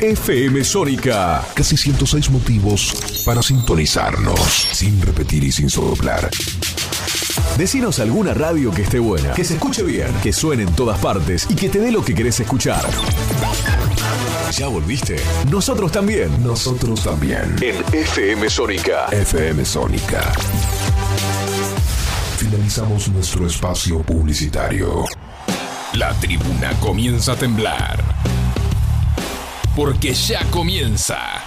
FM Sónica. Casi 106 motivos para sintonizarnos. Sin repetir y sin soplar. Decinos alguna radio que esté buena, que se escuche bien, que suene en todas partes y que te dé lo que querés escuchar. ¿Ya volviste? Nosotros también. Nosotros también. En FM Sónica. FM Sónica. Finalizamos nuestro espacio publicitario. La tribuna comienza a temblar. Porque ya comienza.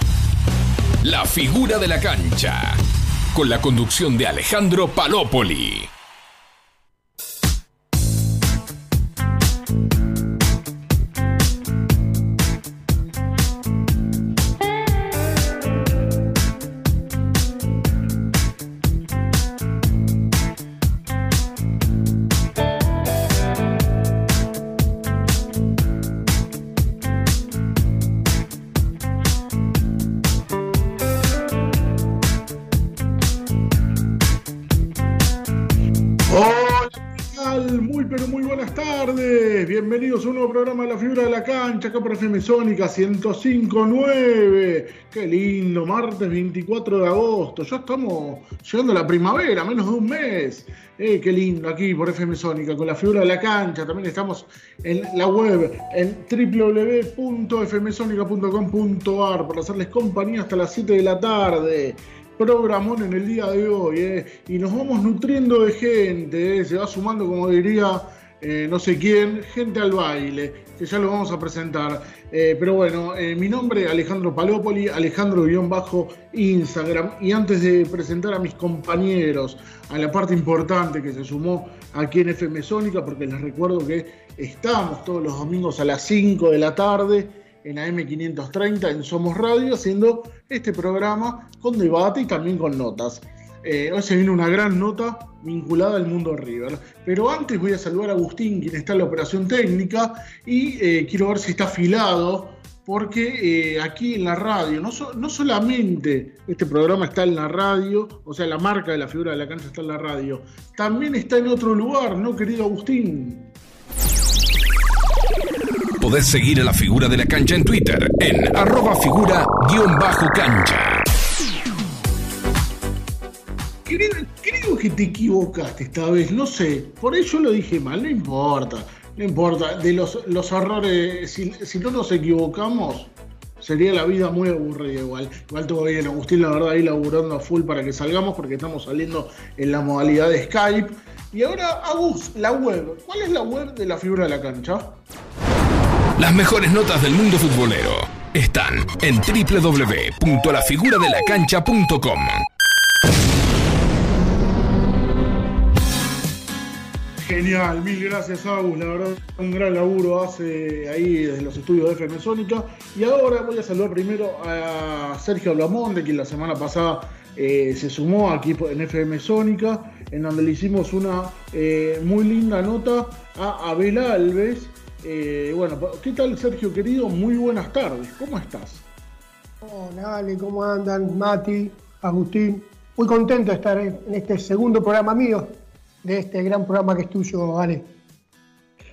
La figura de la cancha. Con la conducción de Alejandro Palópoli. Cancha, acá por FM Sónica 105.9. Qué lindo, martes 24 de agosto. Ya estamos llegando a la primavera, menos de un mes. Eh, qué lindo aquí por FM Sónica, con la figura de la cancha. También estamos en la web, en www.fmsonica.com.ar para hacerles compañía hasta las 7 de la tarde programón en el día de hoy, eh, y nos vamos nutriendo de gente, eh, se va sumando, como diría eh, no sé quién, gente al baile, que ya lo vamos a presentar. Eh, pero bueno, eh, mi nombre es Alejandro Palópoli, Alejandro-Instagram. Y antes de presentar a mis compañeros, a la parte importante que se sumó aquí en FM Sónica, porque les recuerdo que estamos todos los domingos a las 5 de la tarde en AM530 en Somos Radio, haciendo este programa con debate y también con notas. Hoy se viene una gran nota vinculada al mundo River. Pero antes voy a saludar a Agustín, quien está en la operación técnica, y eh, quiero ver si está afilado, porque eh, aquí en la radio, no, no solamente este programa está en la radio, o sea, la marca de la figura de la cancha está en la radio, también está en otro lugar, ¿no, querido Agustín? Podés seguir a la figura de la cancha en Twitter, en arroba figura-cancha. Creo, que te equivocaste esta vez, no sé, por eso lo dije mal, no importa, no importa, de los, los errores, si, no nos equivocamos, sería la vida muy aburrida igual. Igual todo bien, Agustín, la verdad, ahí laburando a full para que salgamos, porque estamos saliendo en la modalidad de Skype. Y ahora, Agus, la web. ¿Cuál es la web de la figura de la cancha? Las mejores notas del mundo futbolero están en www.lafiguradelacancha.com. Genial, mil gracias Agus, la verdad un gran laburo hace ahí desde los estudios de FM Sónica. Y ahora voy a saludar primero a Sergio Blamonde, quien la semana pasada eh, se sumó aquí en FM Sónica, en donde le hicimos una eh, muy linda nota a Abel Alves. Eh, bueno, ¿qué tal Sergio querido? Muy buenas tardes, ¿cómo estás? Hola Ale, ¿cómo andan? Mati, Agustín, muy contento de estar en este segundo programa mío de este gran programa que es tuyo, Ale.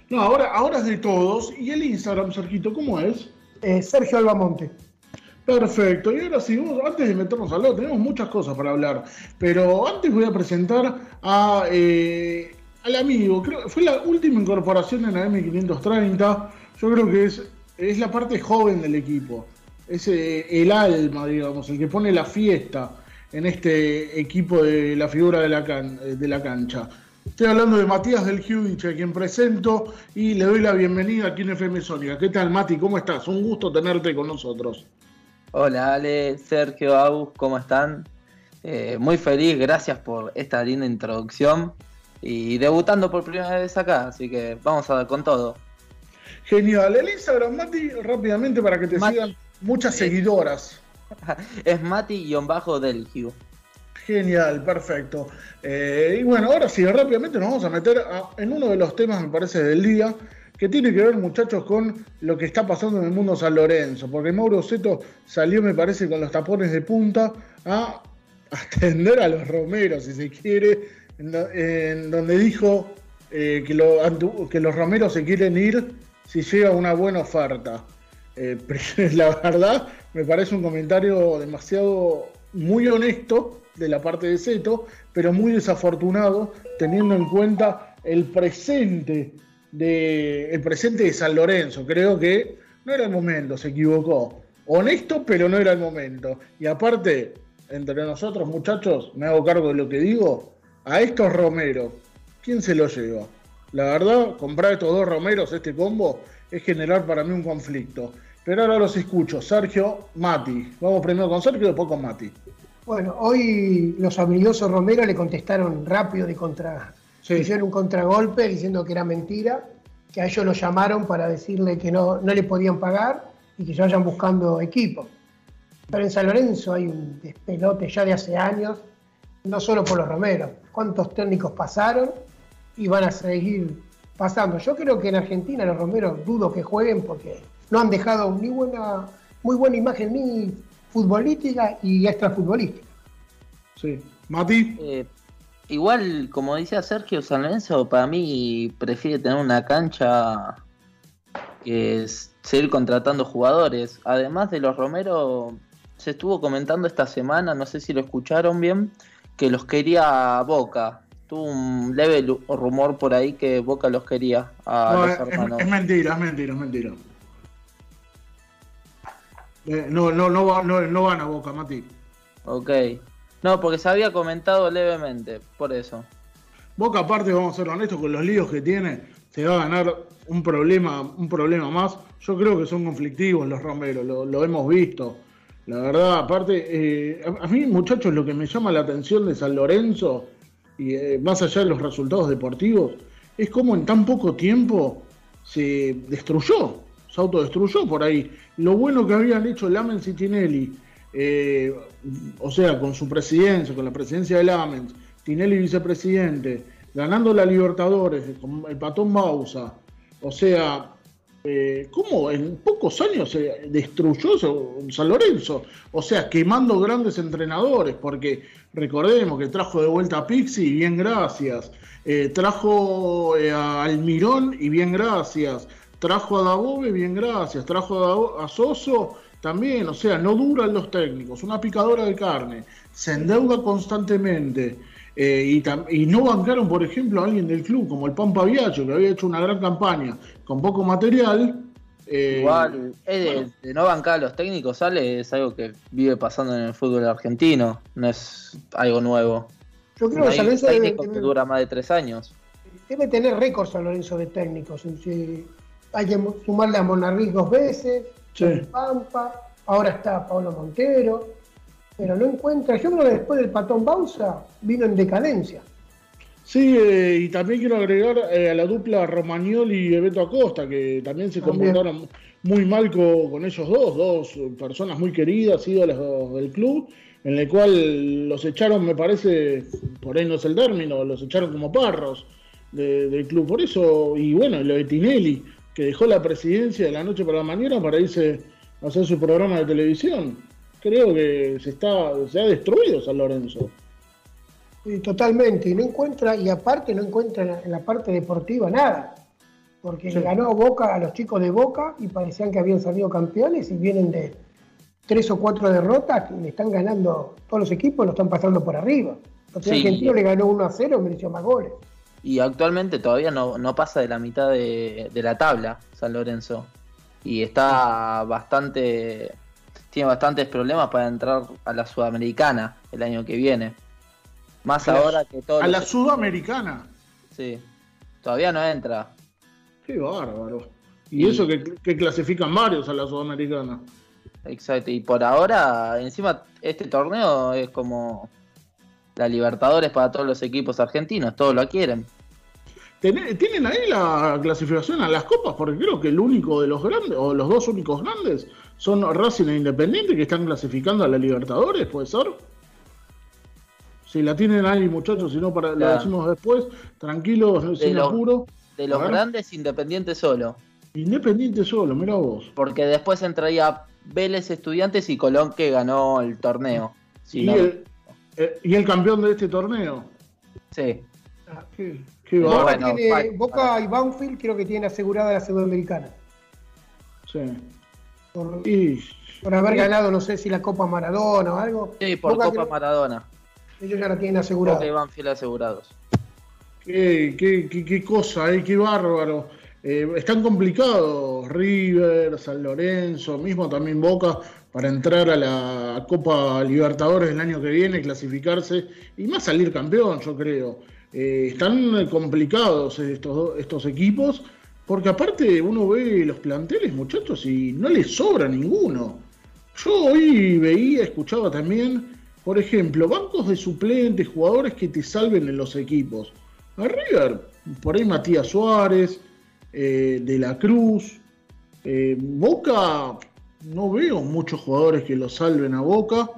No, ahora, ahora es de todos. ¿Y el Instagram, Sergito, cómo es? Eh, Sergio Albamonte. Perfecto. Y ahora sí, antes de meternos a hablar, tenemos muchas cosas para hablar. Pero antes voy a presentar a, eh, al amigo. Creo fue la última incorporación en la M530. Yo creo que es, es la parte joven del equipo. Es eh, el alma, digamos, el que pone la fiesta en este equipo de la figura de la, de la cancha. Estoy hablando de Matías del Giudich, a quien presento y le doy la bienvenida aquí en FM Sónica. ¿Qué tal, Mati? ¿Cómo estás? Un gusto tenerte con nosotros. Hola, Ale, Sergio, Agus, ¿cómo están? Eh, muy feliz, gracias por esta linda introducción y debutando por primera vez acá, así que vamos a dar con todo. Genial. El Instagram, Mati, rápidamente para que te sigan muchas seguidoras. es Mati-del Genial, perfecto. Eh, y bueno, ahora sí, rápidamente nos vamos a meter en uno de los temas, me parece, del día, que tiene que ver, muchachos, con lo que está pasando en el mundo San Lorenzo. Porque Mauro Seto salió, me parece, con los tapones de punta a atender a los romeros, si se quiere, en, donde dijo eh, que, que los romeros se quieren ir si llega una buena oferta. Eh, la verdad, me parece un comentario demasiado muy honesto de la parte de Seto, pero muy desafortunado teniendo en cuenta el presente de el presente de San Lorenzo. Creo que no era el momento, se equivocó. Honesto, pero no era el momento. Y aparte, entre nosotros, muchachos, me hago cargo de lo que digo. A estos Romero, ¿quién se lo lleva? La verdad, comprar estos dos Romeros, este combo, es generar para mí un conflicto. Pero ahora los escucho. Sergio, Mati. Vamos primero con Sergio y después con Mati. Bueno, hoy los habilidosos Romero le contestaron rápido de contra. Hicieron un contragolpe diciendo que era mentira, que a ellos lo llamaron para decirle que no, no le podían pagar y que se vayan buscando equipo. Pero en San Lorenzo hay un despelote ya de hace años, no solo por los Romero. ¿Cuántos técnicos pasaron y van a seguir pasando? Yo creo que en Argentina los Romero dudo que jueguen porque no han dejado ni buena, muy buena imagen ni futbolística y extrafutbolística. Sí. Mati. Eh, igual, como decía Sergio San Lorenzo, para mí prefiere tener una cancha que es seguir contratando jugadores. Además de los Romero, se estuvo comentando esta semana, no sé si lo escucharon bien, que los quería Boca. Tuvo un leve rumor por ahí que Boca los quería a no, es, mentira, es mentira, es mentira. Eh, no, no, no, no, no van a Boca, Mati. Ok. No, porque se había comentado levemente, por eso. Boca, aparte, vamos a ser honestos, con los líos que tiene, se va a ganar un problema, un problema más. Yo creo que son conflictivos los Romeros, lo, hemos visto. La verdad, aparte, eh, a, mí, muchachos, lo que me llama la atención de San Lorenzo, y eh, más allá de los resultados deportivos, es cómo en tan poco tiempo se destruyó, se autodestruyó por ahí. Lo bueno que habían hecho Lamens y Tinelli, eh, o sea, con su presidencia, con la presidencia de Lamens, Tinelli vicepresidente, ganando la Libertadores, con el patón Bausa, o sea, eh, ¿cómo en pocos años se destruyó San Lorenzo? O sea, quemando grandes entrenadores, porque recordemos que trajo de vuelta a Pixi y bien gracias, eh, trajo eh, a Almirón y bien gracias, trajo a Dabove, bien gracias, trajo a, a Soso también, o sea, no duran los técnicos, una picadora de carne, se endeuda constantemente. Eh, y, no bancaron, por ejemplo, a alguien del club como el Pampa Viacho, que había hecho una gran campaña con poco material. Eh, Igual, de, no bancar a los técnicos, sale, es algo que vive pasando en el fútbol argentino, no es algo nuevo. Yo creo que San Lorenzo debe, dura más de tres años. Debe tener récord San Lorenzo de técnicos. hay que sumarle a Monarriz dos veces, Pampa, ahora está Pablo Montero pero no encuentra. Yo creo que después del patón Bausa vino en decadencia. Sí, eh, y también quiero agregar eh, a la dupla Romagnoli y Beto Acosta, que también se comportaron muy mal con, ellos dos, dos personas muy queridas, ídolas del club, en el cual los echaron, me parece, por ahí no es el término, los echaron como parros del club. Por eso, y bueno, lo de Tinelli, que dejó la presidencia de la noche para la mañana para irse a hacer su programa de televisión creo que se está se ha destruido San Lorenzo. totalmente, y no encuentra, y aparte no encuentra en la, parte deportiva nada, porque le ganó Boca a los chicos de Boca y parecían que habían salido campeones y vienen de tres o cuatro derrotas y le están ganando todos los equipos, lo están pasando por arriba. El argentino le ganó 1 a 0, mereció más goles. Y actualmente todavía no, no pasa de la mitad de, de la tabla San Lorenzo. Y está bastante tiene bastantes problemas para entrar a la Sudamericana el año que viene. Más ahora que todo. ¿A la Sudamericana? Sí. Todavía no entra. Qué bárbaro. Y, eso que, clasifican varios a la Sudamericana. Exacto. Y por ahora, encima, este torneo es como la Libertadores para todos los equipos argentinos. Todos lo quieren. ¿Tienen ahí la clasificación a las copas? Porque creo que el único de los grandes, o los dos únicos grandes, son Racing e Independiente que están clasificando a la Libertadores, ¿puede ser? Si la tienen ahí, muchachos, si no, para, lo decimos después, tranquilos, sin apuro. De los grandes, Independiente solo. Independiente solo, mira vos. Porque después entraría Vélez Estudiantes y Colón que ganó el torneo. ¿Y, el, eh, ¿Y, el, campeón de este torneo? Sí. Ah, qué, Boca, tiene, Boca y Banfield creo que tienen asegurada la Sudamericana. Sí. Por, haber ganado, no sé si la Copa Maradona o algo. Sí, por Copa Maradona. Ellos ya la tienen asegurada. Porque van fiel asegurados. Qué, qué, qué, cosa, eh, qué bárbaro. Eh, están complicados River, San Lorenzo, mismo también Boca, para entrar a la Copa Libertadores el año que viene, clasificarse y más salir campeón, yo creo. Eh, están complicados estos, estos equipos, porque aparte uno ve los planteles, muchachos, y no les sobra ninguno. Yo hoy veía, escuchaba también, por ejemplo, bancos de suplentes, jugadores que te salven en los equipos. A River, por ahí Matías Suárez, eh, De la Cruz. Eh, Boca, no veo muchos jugadores que lo salven a Boca.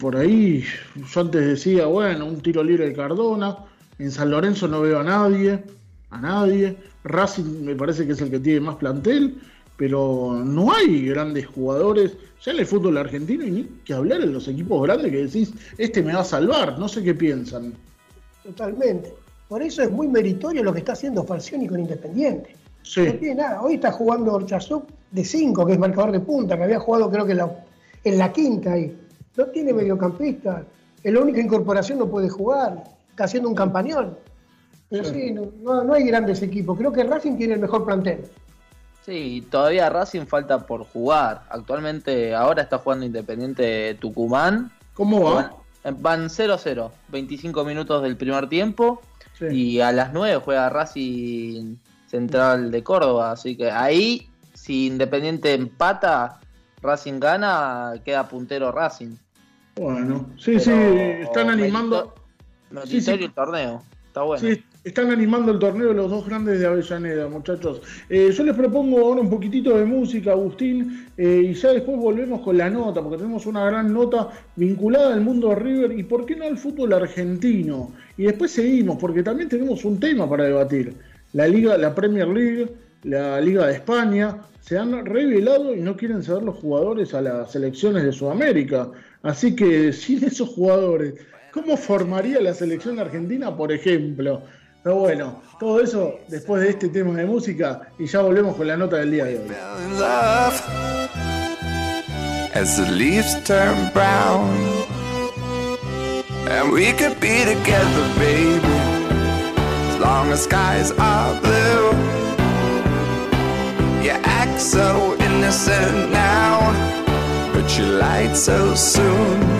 por ahí, yo antes decía, bueno, un tiro libre de Cardona. En San Lorenzo no veo a nadie, a nadie. Racing me parece que es el que tiene más plantel, pero no hay grandes jugadores. Ya en el fútbol argentino y ni que hablar en los equipos grandes que decís, este me va a salvar, no sé qué piensan. Totalmente. Por eso es muy meritorio lo que está haciendo Falcioni con Independiente. No tiene nada. Hoy está jugando Orchazuk de 5, que es marcador de punta, que había jugado creo que en la, en la quinta ahí. No tiene mediocampista. Es la única incorporación, no puede jugar está haciendo un campañón. Pero sí, no, hay grandes equipos. Creo que Racing tiene el mejor plantel. Sí, todavía Racing falta por jugar. Actualmente, ahora está jugando Independiente Tucumán. ¿Cómo va? Van 0-0, 25 minutos del primer tiempo. Y a las 9 juega Racing Central de Córdoba. Así que ahí, si Independiente empata, Racing gana, queda puntero Racing. Bueno, sí, sí, están animando sí, sí. el torneo. Está bueno. Sí, están animando el torneo los dos grandes de Avellaneda, muchachos. Eh, yo les propongo ahora un poquitito de música, Agustín, eh, y ya después volvemos con la nota, porque tenemos una gran nota vinculada al mundo de River y por qué no al fútbol argentino. Y después seguimos, porque también tenemos un tema para debatir. La Liga, la Premier League, la Liga de España, se han revelado y no quieren ceder los jugadores a las selecciones de Sudamérica. Así que sin esos jugadores ¿Cómo formaría la selección argentina, por ejemplo? Pero bueno, todo eso después de este tema de música y ya volvemos con la nota del día de hoy. As the leaves turn brown And we could be together, baby As long as skies are blue You act so innocent now But you lied so soon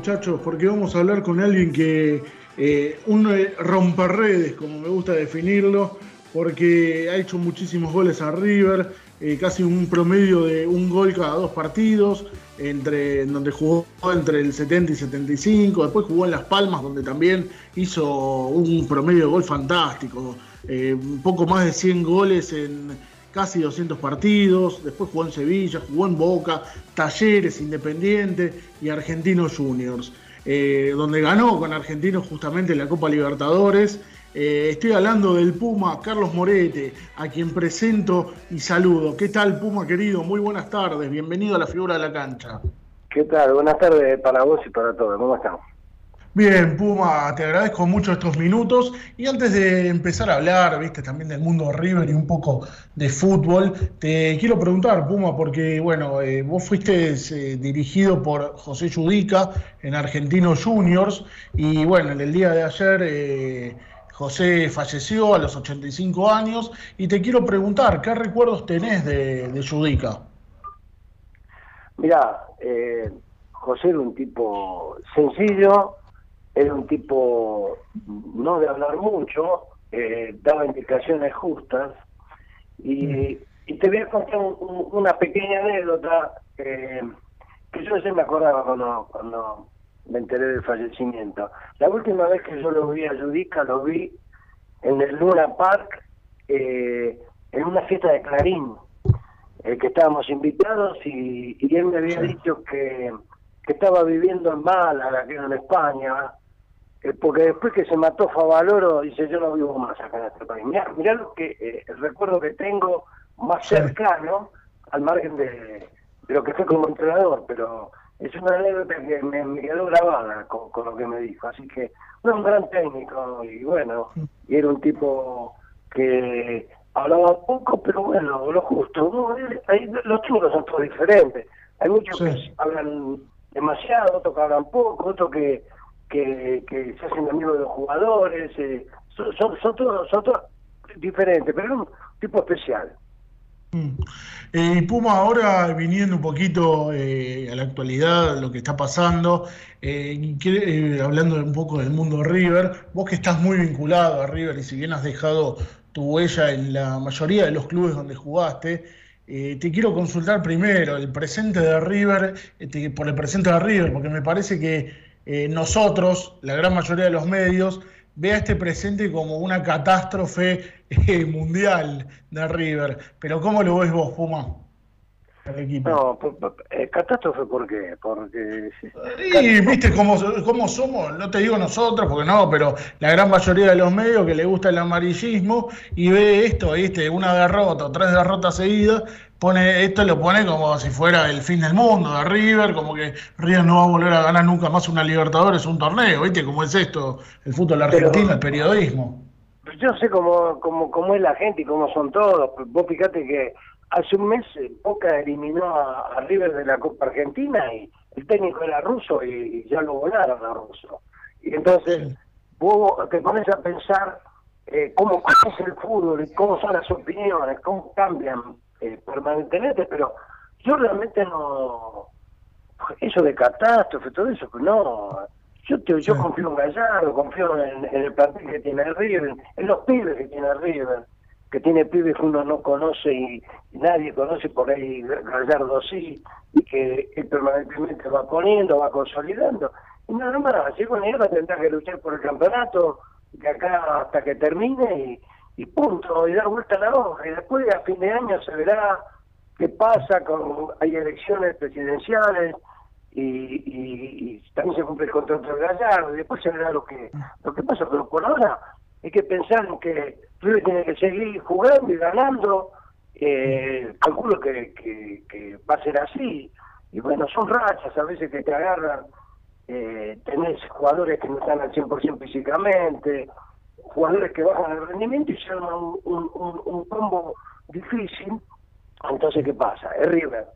Muchachos, porque vamos a hablar con alguien que eh, un eh, romperredes, como me gusta definirlo, porque ha hecho muchísimos goles a River, eh, casi un promedio de un gol cada dos partidos, entre, en donde jugó entre el 70 y 75, después jugó en Las Palmas, donde también hizo un promedio de gol fantástico, un poco más de 100 goles en casi 200 partidos, después jugó en Sevilla, jugó en Boca, Talleres, Independiente y Argentinos Juniors, eh, donde ganó con Argentinos justamente la Copa Libertadores. Eh, estoy hablando del Puma Carlos Morete, a quien presento y saludo. ¿Qué tal Puma querido? Muy buenas tardes, bienvenido a la figura de la cancha. ¿Qué tal? Buenas tardes para vos y para todos, ¿cómo estamos? Bien, Puma, te agradezco mucho estos minutos. Y antes de empezar a hablar, viste, también del mundo River y un poco de fútbol, te quiero preguntar, Puma, porque, bueno, eh, vos fuiste eh, dirigido por José Yudica en Argentinos Juniors. Y, bueno, en el día de ayer. Eh, José falleció a los 85 años y te quiero preguntar, ¿qué recuerdos tenés de, de Yudica? Mirá, José era un tipo sencillo, era un tipo no de hablar mucho, eh, daba indicaciones justas y, te voy a contar una pequeña anécdota que yo no me acordaba cuando, cuando me enteré del fallecimiento. La última vez que yo lo vi a Judica lo vi en el Luna Park eh, en una fiesta de Clarín, eh, que estábamos invitados y, y él me había dicho que, que estaba viviendo en Málaga, que era en España, eh, porque después que se mató Favaloro, dice, yo no vivo más acá en este país. Mirá, lo que, eh, el recuerdo que tengo más cercano, al margen de, lo que fue como entrenador, pero es una anécdota que me, quedó grabada con, lo que me dijo. Así que, fue un gran técnico y bueno, y era un tipo que hablaba poco, pero bueno, lo justo. los chicos son todos diferentes. Hay muchos que hablan demasiado, otros que hablan poco, otros que que, que se hacen amigos de los jugadores, eh, son, todos diferentes, pero es un tipo especial. Mm. Eh, y Puma, ahora viniendo un poquito eh, a la actualidad, lo que está pasando, hablando un poco del mundo River, vos que estás muy vinculado a River y si bien has dejado tu huella en la mayoría de los clubes donde jugaste, te quiero consultar primero el presente de River, por el presente de River, porque me parece que eh, nosotros, la gran mayoría de los medios, vea este presente como una catástrofe eh, mundial de River. Pero ¿cómo lo ves vos, Puma? No, eh, catástrofe ¿por qué? Porque... Y viste cómo, cómo, somos, no te digo nosotros, porque no, pero la gran mayoría de los medios que le gusta el amarillismo y ve esto, ¿viste? una derrota o tres derrotas seguidas, pone esto lo pone como si fuera el fin del mundo de River, como que River no va a volver a ganar nunca más una Libertadores un torneo, ¿viste? ¿Cómo es esto? El fútbol argentino, el periodismo. Yo sé cómo, cómo, cómo es la gente y cómo son todos. Vos fíjate que hace un mes eh, Boca eliminó a, River de la Copa Argentina y el técnico era ruso y, ya lo volaron a ruso. Y entonces vos te pones a pensar eh, cómo es el fútbol y cómo son las opiniones, cómo cambian eh, permanentemente, pero yo realmente no, eso de catástrofe, todo eso, no, yo te, yo confío en Gallardo, confío en, el plantel que tiene River, en los pibes que tiene River, que tiene pibes que uno no conoce y, nadie conoce, por ahí Gallardo sí, y que él permanentemente va poniendo, va consolidando. Y nada más, así con él va a tendrá que luchar por el campeonato, de acá hasta que termine y y punto, y dar vuelta a la hoja. Y después a fin de año se verá qué pasa, con hay elecciones presidenciales y, también se cumple el contrato de Gallardo, y después se verá lo que, lo que pasa. Pero por ahora hay que pensar en que River tiene que seguir jugando y ganando. Eh, calculo que, que, va a ser así. Y bueno, son rachas a veces que te agarran. Eh, tenés jugadores que no están al 100% físicamente, jugadores que bajan el rendimiento y se arma un, un, combo difícil. Entonces, ¿qué pasa? Es River.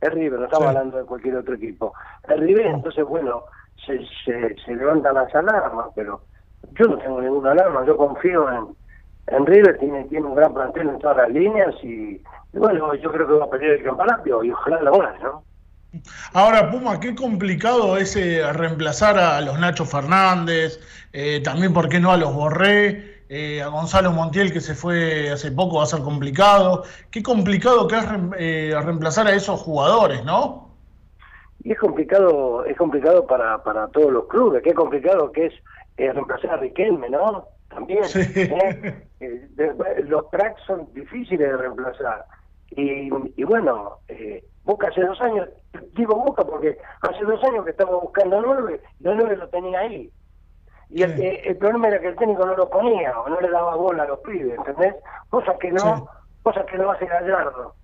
Es River, no estamos hablando de cualquier otro equipo. Es River, entonces, bueno, se, se, se levantan las alarmas, pero yo no tengo ninguna alarma. Yo confío en, en River, tiene, tiene un gran plantel en todas las líneas y, bueno, yo creo que va a pelear el campeonato y ojalá lo gane, ¿no? Ahora, Puma, qué complicado es eh, reemplazar a los Nacho Fernández, eh, también, ¿por qué no a los Borré? Eh, a Gonzalo Montiel, que se fue hace poco, va a ser complicado. Qué complicado que es reemplazar a esos jugadores, ¿no? Y es complicado, es complicado para, para todos los clubes, qué complicado que es reemplazar a Riquelme, ¿no? También. los cracks son difíciles de reemplazar. Y, y bueno, Boca hace dos años, digo Boca porque hace dos años que estaba buscando nueve, y el nueve lo tenía ahí. Y el, problema era que el técnico no lo ponía o no le daba bola a los pibes, ¿entendés? Cosas que no, cosas que no hace Gallardo.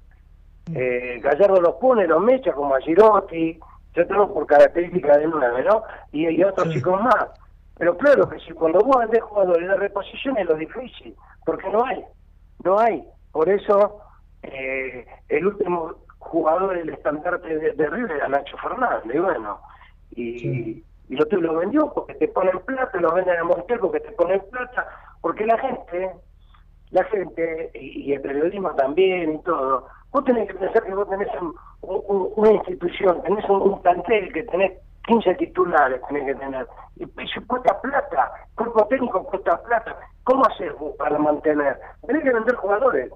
Eh, Gallardo los pone, los mecha como a Girotti, yo tengo por característica de nueve, ¿no? Y hay otros chicos más. Pero claro que si cuando vos vendés jugadores, la reposición es lo difícil, porque no hay, no hay. Por eso eh, el último jugador, el estandarte de, de River era Nacho Fernández, y bueno, y, y lo, lo vendió porque te ponen plata, lo venden a Montel porque te ponen plata, porque la gente, la gente, y, el periodismo también y todo, vos tenés que pensar que vos tenés una institución, tenés un, plantel que tenés 15 titulares, tenés que tener, y eso cuesta plata, cuerpo técnico cuesta plata, ¿cómo haces vos para mantener? Tenés que vender jugadores,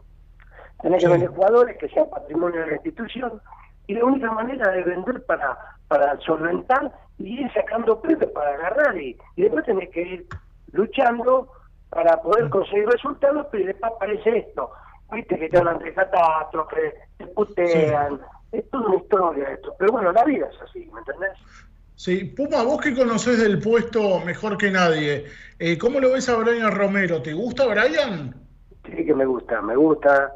tenés que vender jugadores que sean patrimonio de la institución, y la única manera de vender para, para solventar y ir sacando precios para agarrar y, y después tenés que ir luchando para poder conseguir resultados, pero después aparece esto, viste que te hablan de catástrofes, te putean, es toda una historia esto, pero bueno, la vida es así, ¿me entendés? Sí, Puma, vos que conocés del puesto mejor que nadie, eh, ¿cómo lo ves a Brian Romero? ¿Te gusta Brian? Sí que me gusta, me gusta,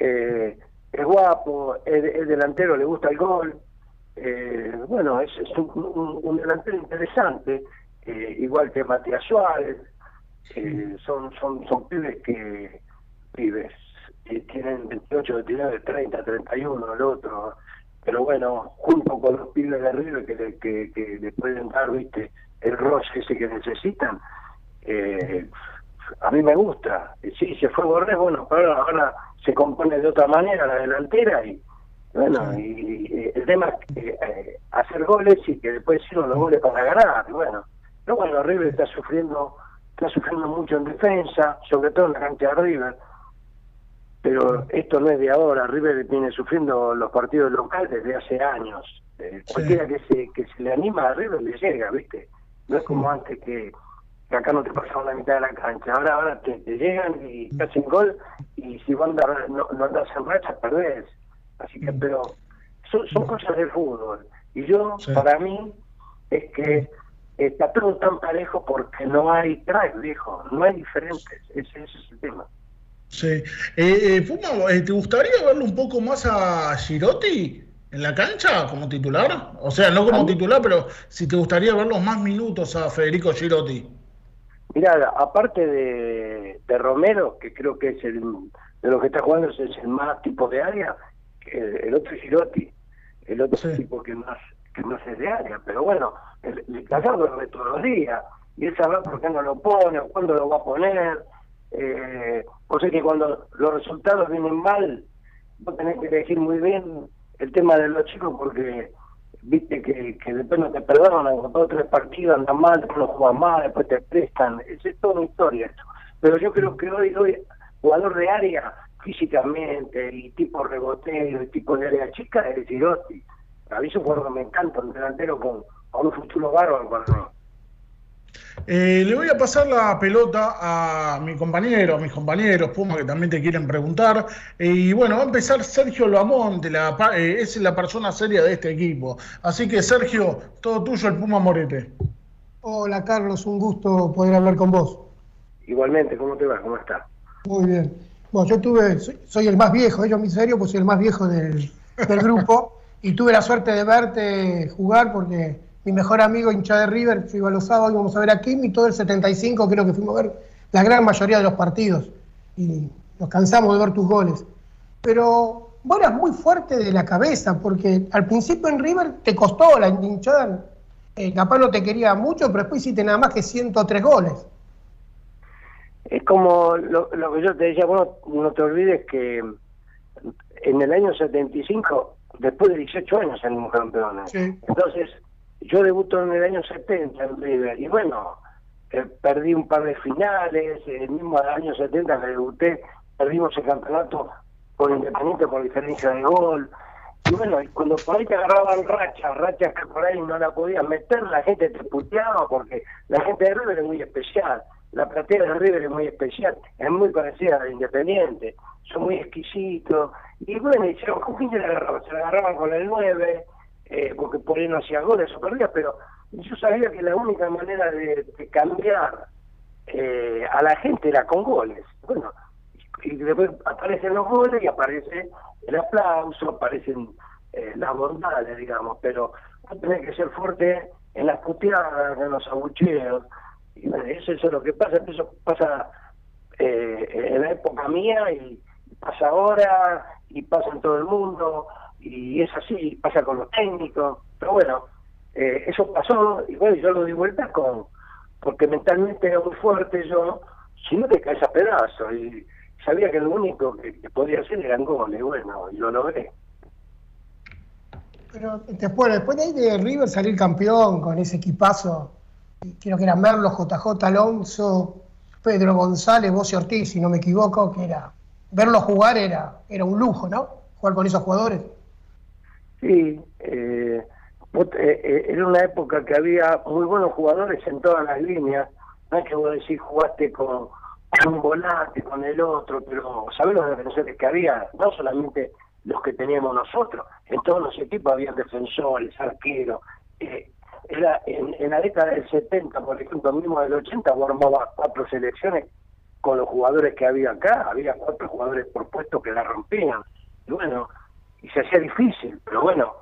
eh, es guapo, es, delantero, le gusta el gol, eh, bueno, es, un, delantero interesante, eh, igual que Matías Suárez, eh, son, son, son pibes que, pibes, tienen 28, 29, 30, 31, el otro, pero bueno, junto con los pibes de arriba que le, que, que le pueden dar, viste, el roche ese que necesitan, a mí me gusta, sí, se fue Borrés, bueno, pero ahora se compone de otra manera la delantera y bueno, y, el tema es eh, hacer goles y que después sirvan los goles para ganar, y bueno. Pero bueno, River está sufriendo, está sufriendo mucho en defensa, sobre todo en la cancha de River. Pero esto no es de ahora, River viene sufriendo los partidos locales desde hace años. Eh, cualquiera que se, que se le anima a River le llega, ¿viste? No es como antes que que acá no te pasaban la mitad de la cancha. Ahora ahora te, llegan y te hacen gol y si vos no, no andas en racha, perdés. Así que, mm. pero son, son cosas del fútbol. Y yo, para mí, es que está todo tan parejo porque no hay track, viejo. No hay diferentes. Ese, es el tema. Sí. Eh, eh, Puma, eh, ¿te gustaría verlo un poco más a Girotti en la cancha como titular? O sea, no como titular, pero si te gustaría ver los más minutos a Federico Girotti. Mira, aparte de, Romero, que creo que es el de los que está jugando es el más tipo de área, el, otro es Girotti, el otro tipo que más que más es de área, pero bueno, el, el lo ve todos los días, y él sabe por qué no lo pone, o cuándo lo va a poner, eh, o sea que cuando los resultados vienen mal, vos tenés que elegir muy bien el tema de los chicos porque viste que, que después no te perdonan, con dos tres partidos andan mal, después no juegan mal, después te prestan, es, es toda una historia esto. Pero yo creo que hoy, hoy jugador de área físicamente y tipo reboteo y tipo de área chica es Girotti. A mí es un jugador que me encanta, un delantero con, con un futuro bárbaro cuando eh, le voy a pasar la pelota a mi compañero, a mis compañeros Puma, que también te quieren preguntar. Eh, y bueno, va a empezar Sergio Lamonte, la, eh, es la persona seria de este equipo. Así que, Sergio, todo tuyo, el Puma Morete. Hola, Carlos, un gusto poder hablar con vos. Igualmente, ¿cómo te va? ¿Cómo estás? Muy bien. Bueno, yo tuve, soy, el más viejo, yo mi serio, pues soy el más viejo del, del grupo. y tuve la suerte de verte jugar porque mi mejor amigo hincha de River, fui a los sábados, íbamos a ver a Kim y todo el 75 creo que fuimos a ver la gran mayoría de los partidos y nos cansamos de ver tus goles. Pero vos eras muy fuerte de la cabeza porque al principio en River te costó la hinchada, eh, capaz no te quería mucho, pero después hiciste nada más que 103 goles. Es como lo, que yo te decía, bueno, no te olvides que en el año 75, después de 18 años salimos campeones. Entonces, yo debuto en el año 70 en River y bueno, eh, perdí un par de finales, el mismo año 70 que debuté, perdimos el campeonato por Independiente por diferencia de gol. Y bueno, cuando por ahí te agarraban rachas, rachas que por ahí no la podías meter, la gente te puteaba porque la gente de River es muy especial. La platea de River es muy especial, es muy parecida a la Independiente, son muy exquisitos. Y bueno, se, ¿con quién se? Se agarraban con el 9, eh, porque por ahí no hacía goles o perdía, pero yo sabía que la única manera de, cambiar eh, a la gente era con goles. Bueno, y después aparecen los goles y aparece el aplauso, aparecen eh, las bondades, digamos, pero tenés que ser fuerte en las puteadas, en los abucheos. Y eso, es lo que pasa, eso pasa eh, en la época mía y pasa ahora y pasa en todo el mundo y es así, pasa con los técnicos, pero bueno, eh, eso pasó y bueno, yo lo di vuelta con, porque mentalmente era muy fuerte yo, si no te caes a pedazos y sabía que lo único que, podía hacer eran goles, bueno, y lo logré. Pero después, después de ahí de River salir campeón con ese equipazo, creo que era Merlo, JJ Alonso, Pedro González, Bossi Ortiz, si no me equivoco, que era verlo jugar era, era un lujo, ¿no? Jugar con esos jugadores. Sí, eh, eh, eh, era una época que había muy buenos jugadores en todas las líneas. No es que vos decís jugaste con, un volante, con el otro, pero sabés los defensores que había, no solamente los que teníamos nosotros, en todos los equipos había defensores, arqueros. Eh, era en, la década del 70, por ejemplo, mismo del 80, formaba cuatro selecciones con los jugadores que había acá, había cuatro jugadores por puesto que la rompían. Y bueno, y se hacía difícil, pero bueno,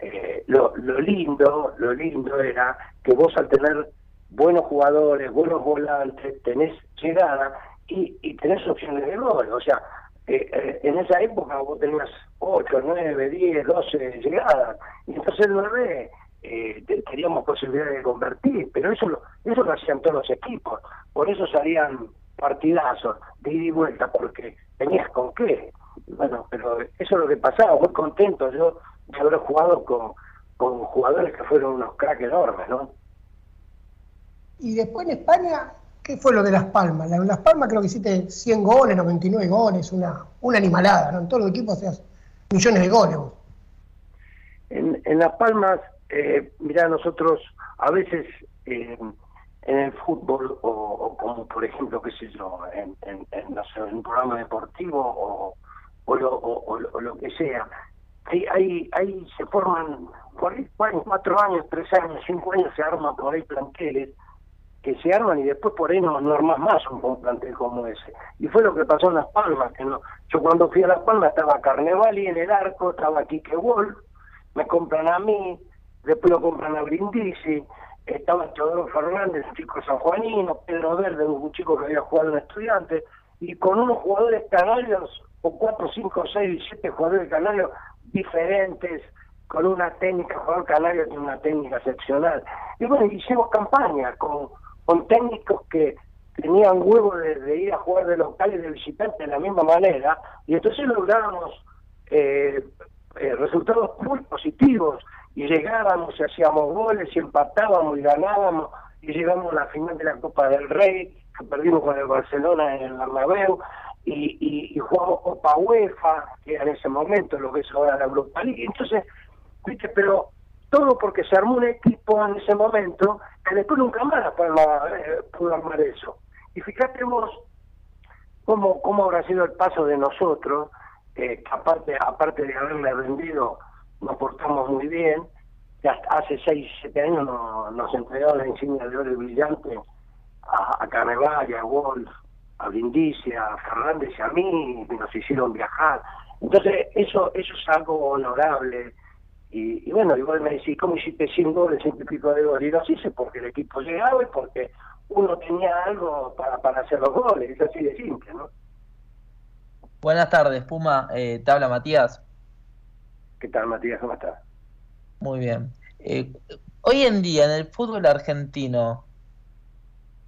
eh, lo, lo lindo, lo lindo era que vos al tener buenos jugadores, buenos volantes, tenés llegada y, y tenés opciones de gol. O sea, eh, eh, en esa época vos tenías 8, 9, 10, 12 llegadas. Y entonces 9 eh, teníamos posibilidad de convertir, pero eso lo, eso lo hacían todos los equipos. Por eso salían partidazos de ida y vuelta, porque tenías con qué. Bueno, pero eso es lo que pasaba, muy contento yo de haber jugado con, con jugadores que fueron unos cracks enormes, ¿no? Y después en España, ¿qué fue lo de Las Palmas? En Las Palmas creo que hiciste 100 goles, 99 goles, una, una animalada, ¿no? En todos los equipos hacías millones de goles. En, en Las Palmas, eh, mira, nosotros a veces eh, en el fútbol, o, como por ejemplo, qué sé yo, en, en, un programa deportivo o, o, lo, o, lo que sea, ahí, ahí, ahí se forman, por ahí, cuatro años, tres años, cinco años se arman por ahí planteles que se arman y después por ahí no, no armas más un, plantel como ese. Y fue lo que pasó en Las Palmas, que no, yo cuando fui a Las Palmas estaba Carnevali en el arco, estaba Quique Wolf, me compran a mí, después lo compran a Brindisi, estaba Teodoro Fernández, un chico sanjuanino, Pedro Verde, un chico que había jugado en estudiantes, y con unos jugadores canarios, o cuatro, cinco, seis, siete jugadores canarios diferentes, con una técnica, jugador canario tiene una técnica excepcional. Y bueno, hicimos campaña con con técnicos que tenían huevo de, ir a jugar de local y de visitante de la misma manera, y entonces lográbamos eh, eh, resultados muy positivos, y llegábamos y hacíamos goles, y empatábamos y ganábamos, y llegamos a la final de la Copa del Rey, que perdimos con el Barcelona en el Bernabéu, y, y, jugamos Copa UEFA, que era en ese momento lo que es ahora la Europa League. Entonces, viste, pero todo porque se armó un equipo en ese momento que después nunca más eh, pudo armar eso. Y fíjate vos cómo, cómo habrá sido el paso de nosotros, que aparte, aparte de haberle vendido, nos portamos muy bien, hasta hace 6, 7 años nos, entregaron la insignia de oro y brillante a, a Carnaval, a Wolf, a Brindisi, a Fernández y a mí, y nos hicieron viajar. Entonces, eso, eso es algo honorable y, bueno, igual me decís, ¿cómo hiciste 100 goles, 100 y pico de goles? Y lo hice porque el equipo llegaba y porque uno tenía algo para, para hacer los goles, es así de simple, ¿no? Buenas tardes, Puma, eh, te habla Matías. ¿Qué tal, Matías? ¿Cómo estás? Muy bien. Eh, hoy en día en el fútbol argentino,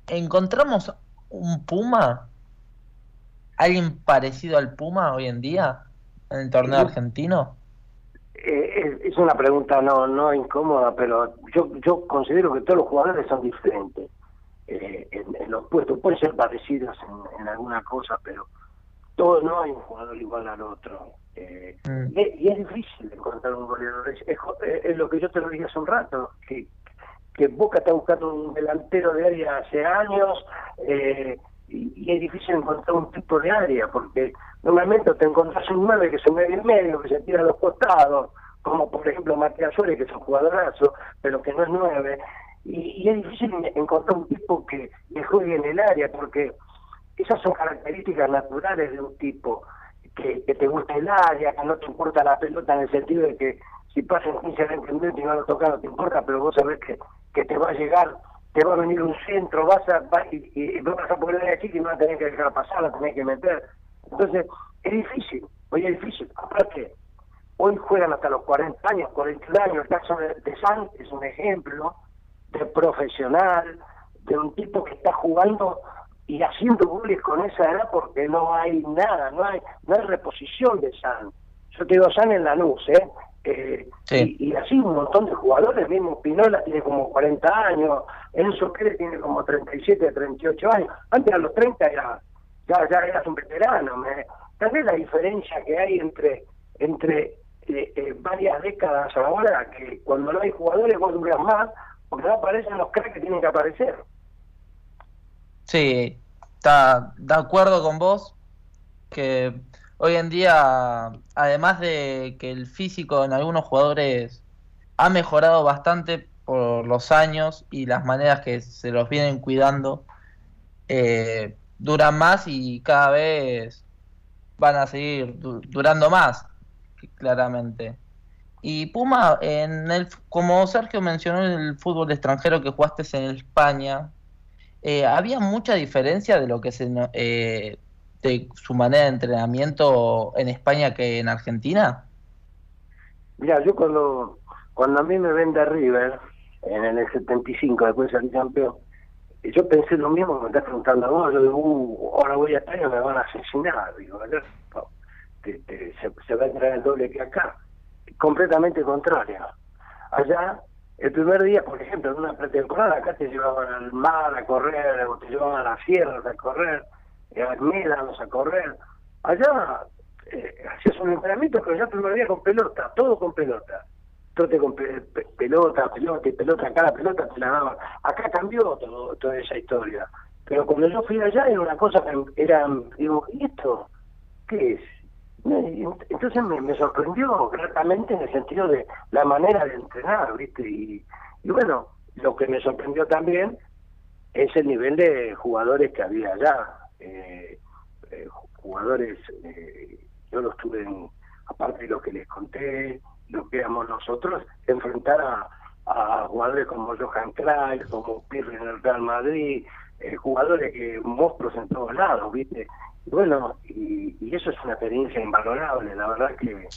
¿encontramos un Puma? ¿Alguien parecido al Puma hoy en día en el torneo argentino? Eh, es una pregunta no no incómoda, pero yo yo considero que todos los jugadores son diferentes eh, en, los puestos. Pueden ser parecidos en, alguna cosa, pero todo no hay un jugador igual al otro. Eh, mm. y, es difícil encontrar un goleador. Es, lo que yo te lo dije hace un rato, que, que Boca está buscando un delantero de área hace años. y, y, es difícil encontrar un tipo de área, porque normalmente te encontrás un 9 que se mueve en medio, que se tira a los costados, como por ejemplo Matías Suárez, que es un jugadorazo, pero que no es 9. Y, es difícil encontrar un tipo que, que juegue en el área, porque esas son características naturales de un tipo. Que, que, te gusta el área, que no te importa la pelota en el sentido de que si pasan 15 20 minutos y no lo toca, no te importa, pero vos sabés que, que te va a llegar, te va a venir un centro, vas a, y, y, vas a poner aquí y no vas a tener que dejar pasar, la tenés que meter. Entonces, es difícil, hoy es difícil. Aparte, hoy juegan hasta los 40 años, 41 años. El caso de, de San es un ejemplo de profesional, de un tipo que está jugando y haciendo goles con esa edad porque no hay nada, no hay, no hay reposición de San. Yo te digo San en la luz, ¿eh? Eh y, así un montón de jugadores, mismo Pinola tiene como 40 años, Enzo Pérez tiene como 37, 38 años. Antes a los 30 ya, ya, ya eras un veterano. Me, tal la diferencia que hay entre, entre eh, eh, varias décadas ahora, que cuando no hay jugadores vos duras más, porque no aparecen los cracks que tienen que aparecer. Sí, está de acuerdo con vos que hoy en día, además de que el físico en algunos jugadores ha mejorado bastante por los años y las maneras que se los vienen cuidando, eh, duran más y cada vez van a seguir durando más, claramente. Y Puma, en el, como Sergio mencionó en el fútbol extranjero que jugaste en España, eh, ¿había mucha diferencia de lo que se eh, de su manera de entrenamiento en España que en Argentina? Mira, yo cuando cuando a mí me vende River en el 75 después de salir campeón, yo pensé lo mismo, me estás preguntando a vos, yo digo, uh, ahora voy a España me van a asesinar, digo, se, se va a entrar el doble que acá, completamente contrario. Allá el primer día, por ejemplo, en una pretemporada, acá te llevaban al mar a correr, o te llevaban a las sierras a correr, eh, a a correr. Allá eh, hacías un entrenamiento, pero ya el primer con pelota, todo con pelota. Trote con pelota, pelota y pelota, cada pelota te la daban. Acá cambió todo, toda esa historia. Pero cuando yo fui allá era una cosa que era, digo, ¿y esto qué es? Entonces me, sorprendió gratamente en el sentido de la manera de entrenar, ¿viste? Y, bueno, lo que me sorprendió también es el nivel de jugadores que había allá. Eh, eh, jugadores, eh, yo los tuve, en, aparte de lo que les conté, lo que éramos nosotros, enfrentar a, jugadores como Johan Cruyff, como Pirri en el Real Madrid, jugadores que monstruos en todos lados, ¿viste? bueno, y, eso es una experiencia invalorable, la verdad que,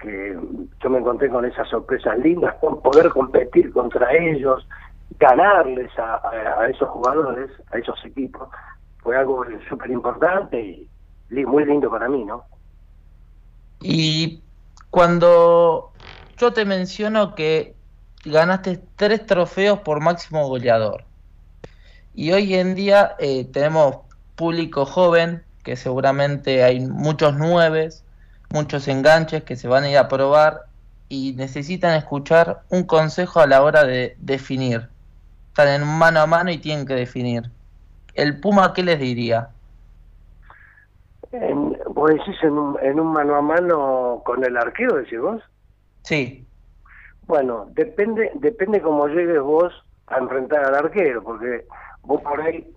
que yo me encontré con esas sorpresas lindas, con poder competir contra ellos, ganarles a, esos jugadores, a esos equipos, fue algo súper importante y, muy lindo para mí, ¿no? Y cuando yo te menciono que ganaste tres trofeos por máximo goleador, y hoy en día eh, tenemos público joven que seguramente hay muchos nueves, muchos enganches que se van a ir a probar y necesitan escuchar un consejo a la hora de definir. Están en mano a mano y tienen que definir. ¿El Puma qué les diría? En, ¿Vos decís en un, en un mano a mano con el arquero, decís vos? Sí. Bueno, depende depende cómo llegues vos a enfrentar al arquero, porque vos por ahí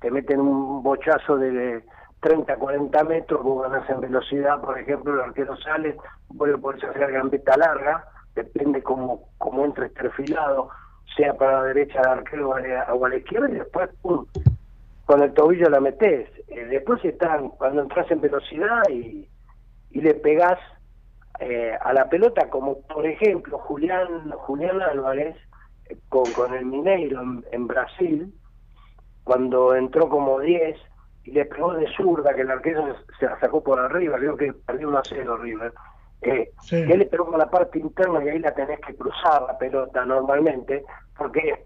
te meten un bochazo de, 30, 40 metros, vos ganás en velocidad, por ejemplo, el arquero sale, vos le podés hacer gambeta larga, depende cómo, cómo entres perfilado, sea para la derecha del arquero o a la izquierda, y después, pum, con el tobillo la metés. Eh, después están, cuando entras en velocidad y, y le pegás eh, a la pelota, como por ejemplo Julián, Julián Álvarez, eh, con, con el Mineiro en, en Brasil, cuando entró como 10, y le pegó de zurda, que el arquero se la sacó por arriba, creo que perdió 1 a 0 River. Eh, él le pegó con la parte interna y ahí la tenés que cruzar la pelota normalmente, porque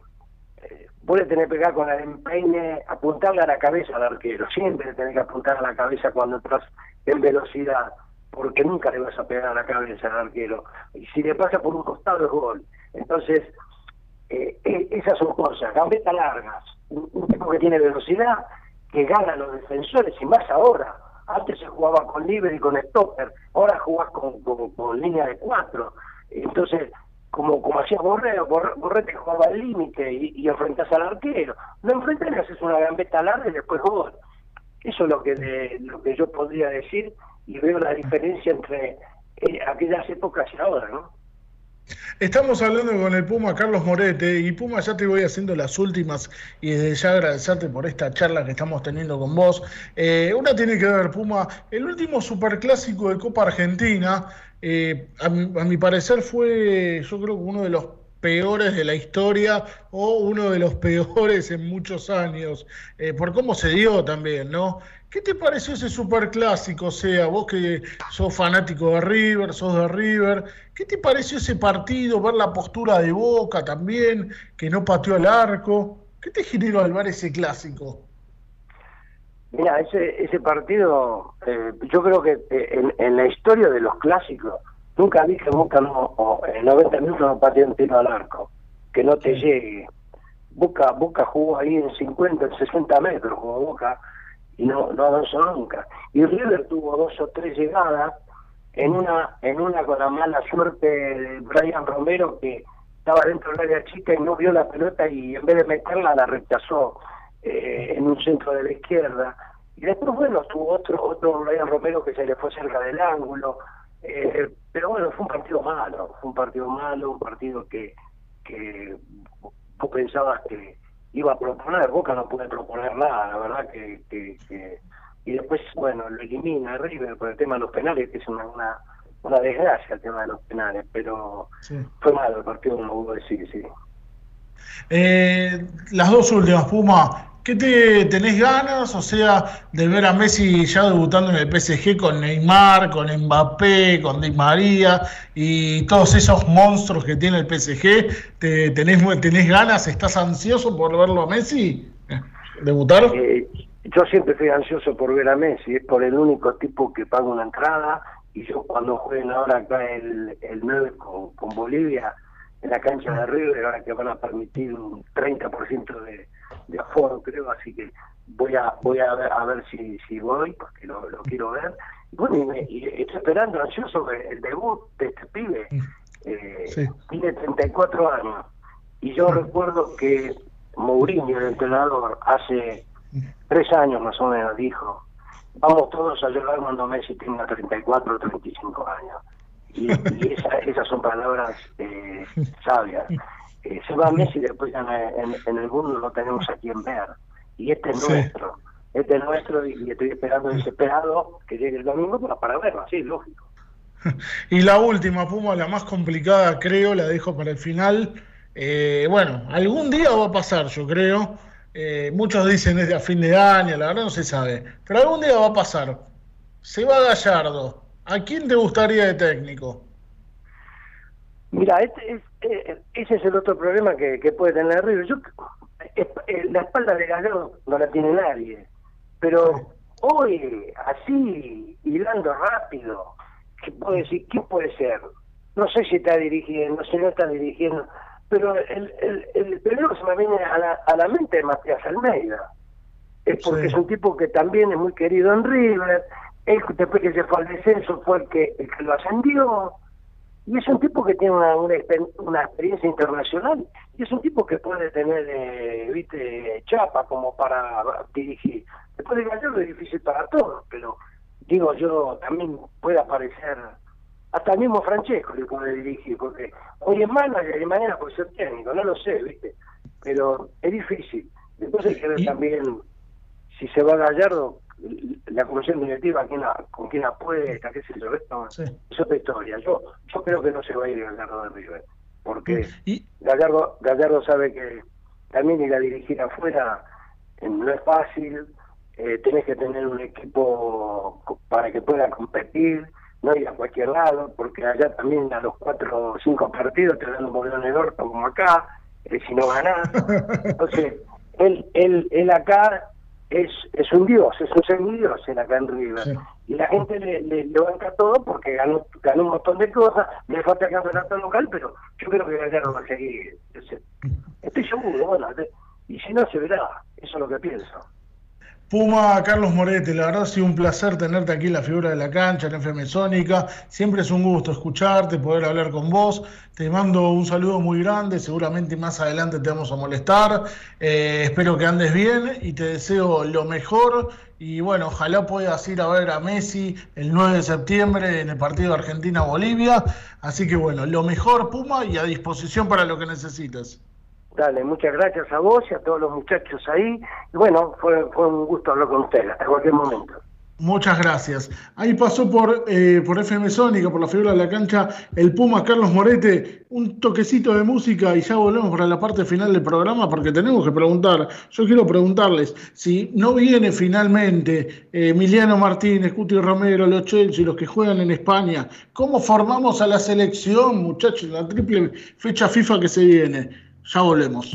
le tenés que pegar con el empeine, apuntarle a la cabeza al arquero, siempre tenés que apuntar a la cabeza cuando entras en velocidad, porque nunca le vas a pegar a la cabeza al arquero. Y si le pasa por un costado es gol. Entonces, eh, eh esas son cosas, gambetas largas, un tipo que tiene velocidad que ganan los defensores, y más ahora. Antes se jugaba con libre y con stopper, ahora jugás con, con, línea de cuatro. Entonces, como, como hacía Borrero, Borre, te jugaba al límite y, y enfrentás al arquero. No enfrentás y haces una gambeta larga y después gol. Eso es lo que, lo que yo podría decir y veo la diferencia entre eh, aquellas épocas y ahora, ¿no? Estamos hablando con el Puma Carlos Morete y Puma ya te voy haciendo las últimas y desde ya agradecerte por esta charla que estamos teniendo con vos. Eh, una tiene que ver, Puma, el último superclásico de Copa Argentina, eh, a, mi, parecer fue yo creo que uno de los peores de la historia o uno de los peores en muchos años, eh, por cómo se dio también, ¿no? ¿Qué te pareció ese superclásico? O sea, vos que sos fanático de River, sos de River, ¿qué te pareció ese partido? Ver la postura de Boca también, que no pateó el arco. ¿Qué te generó al ver ese clásico? Mira, ese, ese partido, eh, yo creo que eh, en, la historia de los clásicos, nunca vi que Boca no, en 90 minutos no pateó un tiro al arco, que no te llegue. Boca, Boca jugó ahí en 50, en 60 metros, jugó Boca, y no, no avanzó nunca. Y River tuvo dos o tres llegadas, en una, en una con la mala suerte de Brian Romero, que estaba dentro del área chica y no vio la pelota y en vez de meterla la rechazó eh, en un centro de la izquierda. Y después, bueno, tuvo otro, otro Brian Romero que se le fue cerca del ángulo. Eh, pero bueno, fue un partido malo, fue un partido malo, un partido que, que vos pensabas que iba a proponer, Boca no puede proponer nada, la verdad que, que, y después, bueno, lo elimina River por el tema de los penales, que es una, una, una desgracia el tema de los penales, pero fue malo el partido, como hubo decir, sí. Eh, las dos últimas, Puma, ¿Qué te tenés ganas, o sea, de ver a Messi ya debutando en el PSG con Neymar, con Mbappé, con Di María y todos esos monstruos que tiene el PSG? ¿Te, tenés, ¿Tenés ganas? ¿Estás ansioso por verlo a Messi debutar? Eh, yo siempre estoy ansioso por ver a Messi, es por el único tipo que paga una entrada y yo cuando jueguen ahora acá el, el 9 con, con Bolivia en la cancha de River, ahora que van a permitir un 30% de de aforo, creo, así que voy a voy a ver, a ver si, si voy, porque lo, quiero ver. Y bueno, y, estoy esperando ansioso el debut de este pibe. Eh, Tiene 34 años. Y yo recuerdo que Mourinho, el entrenador, hace tres años más o menos dijo, vamos todos a llorar cuando Messi tenga 34 o 35 años. Y, y esas son palabras eh, sabias. Eh, se va Messi y después en, en, el mundo lo tenemos aquí en ver. Y este es nuestro. Este es nuestro y, estoy esperando desesperado que llegue el domingo para, para verlo, así, lógico. Y la última, Puma, la más complicada, creo, la dejo para el final. Eh, bueno, algún día va a pasar, yo creo. Eh, muchos dicen desde a fin de año, la verdad no se sabe. Pero algún día va a pasar. Se va Gallardo. ¿A quién te gustaría de técnico? Mira, este eh, ese es el otro problema que, puede tener River. Yo, eh, la espalda de Gallardo no la tiene nadie, pero hoy, así, hilando rápido, ¿qué puede, decir, ¿quién puede ser? No sé si está dirigiendo, si no está dirigiendo, pero el, el, el primero que se me viene a la, a la mente es Matías Almeida. Es porque es un tipo que también es muy querido en River, él después que se fue al descenso fue el que, el que lo ascendió, y es un tipo que tiene una, una, experiencia internacional y es un tipo que puede tener, eh, viste, chapa como para dirigir. Después de Gallardo es difícil para todos, pero digo yo, también puede aparecer, hasta el mismo Francesco le puede dirigir, porque hoy es manager y mañana puede ser técnico, no lo sé, viste, pero es difícil. Después hay que ver también si se va Gallardo, la comisión directiva quién con quién apuesta, qué sé yo, esto es otra historia. Yo yo creo que no se va a ir Gallardo de River, porque Gallardo, Gallardo sabe que también ir a dirigir afuera eh, no es fácil, eh, tenés que tener un equipo para que pueda competir, no ir a cualquier lado, porque allá también a los cuatro o cinco partidos te dan un bolón en orto como acá, eh, si no ganás. Entonces, él, él, él acá es, es un dios, es un semidios en acá en River. Y la gente le, le, banca todo porque ganó, ganó un montón de cosas, le falta campeonato local, pero yo creo que Gallardo va a seguir. Estoy seguro, bueno, y si no se verá, eso es lo que pienso. Puma, Carlos Moretti, la verdad ha sido un placer tenerte aquí en la figura de la cancha, en FM Sónica. Siempre es un gusto escucharte, poder hablar con vos. Te mando un saludo muy grande, seguramente más adelante te vamos a molestar. Eh, espero que andes bien y te deseo lo mejor. Y bueno, ojalá puedas ir a ver a Messi el 9 de septiembre en el partido Argentina-Bolivia. Así que bueno, lo mejor Puma y a disposición para lo que necesites. Dale, muchas gracias a vos y a todos los muchachos ahí. Y bueno, fue, un gusto hablar con ustedes hasta cualquier momento. Muchas gracias. Ahí pasó por, eh, por FM Sónica, por la figura de la cancha, el Puma Carlos Morete. Un toquecito de música y ya volvemos para la parte final del programa porque tenemos que preguntar. Yo quiero preguntarles si no viene finalmente eh, Emiliano Martínez, Cuti Romero, los Chelsea, los que juegan en España. ¿Cómo formamos a la selección, muchachos, la triple fecha FIFA que se viene? Ya volvemos.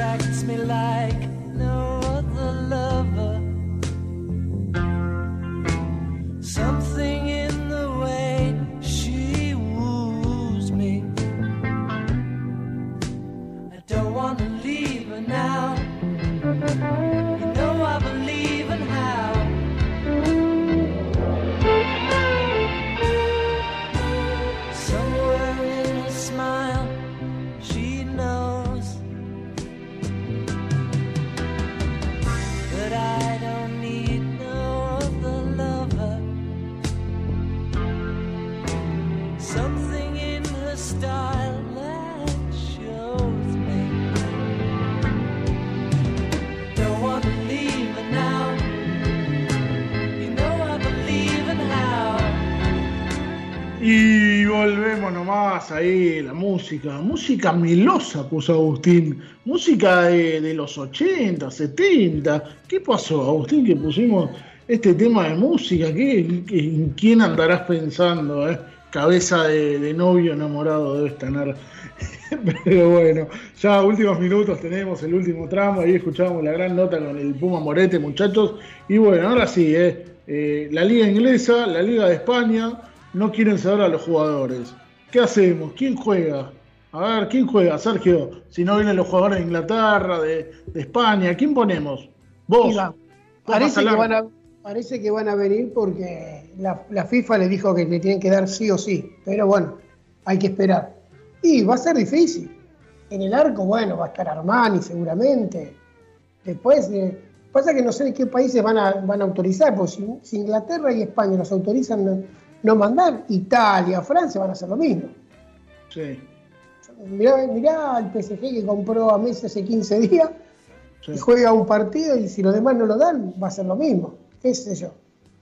ahí la música, música melosa puso Agustín, música de, los 80, 70. ¿Qué pasó, Agustín, que pusimos este tema de música? ¿Qué, quién andarás pensando? Eh? Cabeza de, novio enamorado debes tener. Pero bueno, ya últimos minutos tenemos el último tramo, ahí escuchamos la gran nota con el Puma Morete, muchachos. Y bueno, ahora sí, eh, eh, la liga inglesa, la liga de España, no quieren saber a los jugadores. ¿Qué hacemos? ¿Quién juega? A ver, ¿quién juega, Sergio? Si no vienen los jugadores de Inglaterra, de, España, ¿quién ponemos? Vos. Parece que, van a, parece que, van a, venir porque la, FIFA le dijo que le tienen que dar sí o sí. Pero bueno, hay que esperar. Y va a ser difícil. En el arco, bueno, va a estar Armani seguramente. Después, eh, pasa que no sé qué países van a, van a autorizar, porque si, Inglaterra y España los autorizan, no mandar. Italia, Francia van a hacer lo mismo. Sí. Mirá, mirá al PSG que compró a Messi hace 15 días y juega un partido y si los demás no lo dan, va a ser lo mismo. ¿Qué sé yo?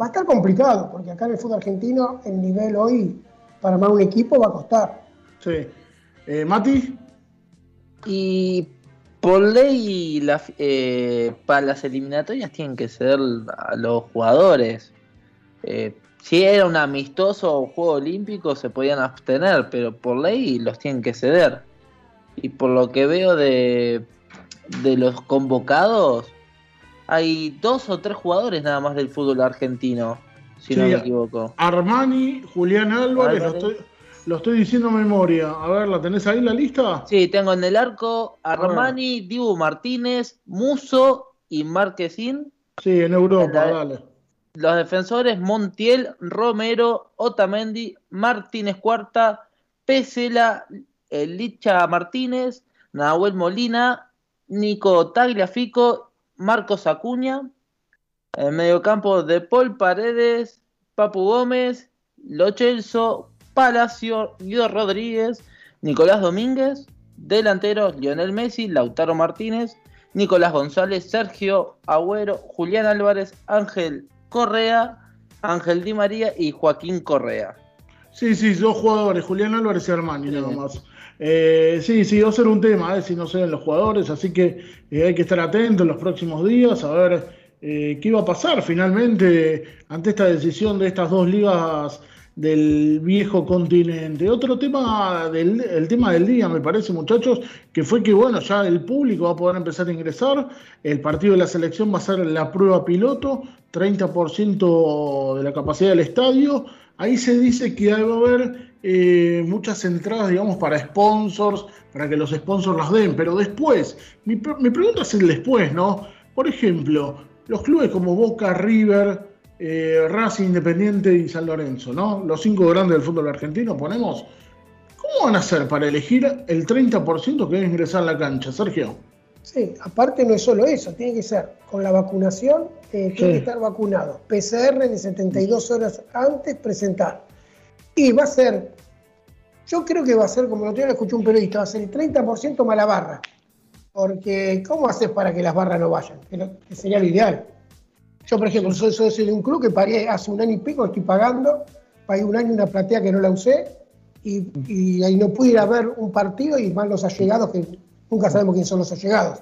Va a estar complicado porque acá en el fútbol argentino el nivel hoy para armar un equipo va a costar. Sí. Eh, Mati. Y por ley, eh, para las eliminatorias tienen que ser a los jugadores. Eh, si era un amistoso o juego olímpico se podían abstener, pero por ley los tienen que ceder. Y por lo que veo de, de los convocados, hay dos o tres jugadores nada más del fútbol argentino, si no me equivoco. Armani, Julián Álvarez, Lo, estoy, diciendo en memoria. A ver, ¿la tenés ahí la lista? Sí, tengo en el arco Armani, Dibu Martínez, Muso y Marquesín. Sí, en Europa, dale los defensores Montiel, Romero, Otamendi, Martínez Cuarta, Pesela, Licha Martínez, Nahuel Molina, Nico Tagliafico, Marcos Acuña, en medio campo de Paul Paredes, Papu Gómez, Lochelso, Palacio, Guido Rodríguez, Nicolás Domínguez, delanteros Lionel Messi, Lautaro Martínez, Nicolás González, Sergio Agüero, Julián Álvarez, Ángel Correa, Ángel Di María y Joaquín Correa. Sí, sí, dos jugadores, Julián Álvarez y Armani, nada más. Eh, sí, sí, va a ser un tema, eh, si no se ven los jugadores, así que eh, hay que estar atentos en los próximos días a ver qué iba a pasar finalmente ante esta decisión de estas dos ligas del viejo continente. Otro tema del el tema del día, me parece, muchachos, que fue que bueno, ya el público va a poder empezar a ingresar. El partido de la selección va a ser la prueba piloto, 30% de la capacidad del estadio. Ahí se dice que va a haber eh, muchas entradas, digamos, para sponsors, para que los sponsors las den. Pero después, mi, mi pregunta es el después, ¿no? Por ejemplo, los clubes como Boca, River, eh, Racing Independiente y San Lorenzo, ¿no? Los cinco grandes del fútbol argentino ponemos. ¿Cómo van a hacer para elegir el 30% que debe ingresar a la cancha, Sergio? Sí, aparte no es solo eso, tiene que ser con la vacunación, eh, tiene que estar vacunado. PCR de 72 horas antes presentar. Y va a ser, yo creo que va a ser, como lo tengo escuché un periodista, va a ser el 30% más la barra. Porque, ¿cómo haces para que las barras no vayan? que sería lo ideal. Yo, por ejemplo, soy socio de un club que pagué hace un año y pico, estoy pagando, pagué un año una platea que no la usé y, ahí no pude ir a ver un partido y más los allegados, que nunca sabemos quiénes son los allegados.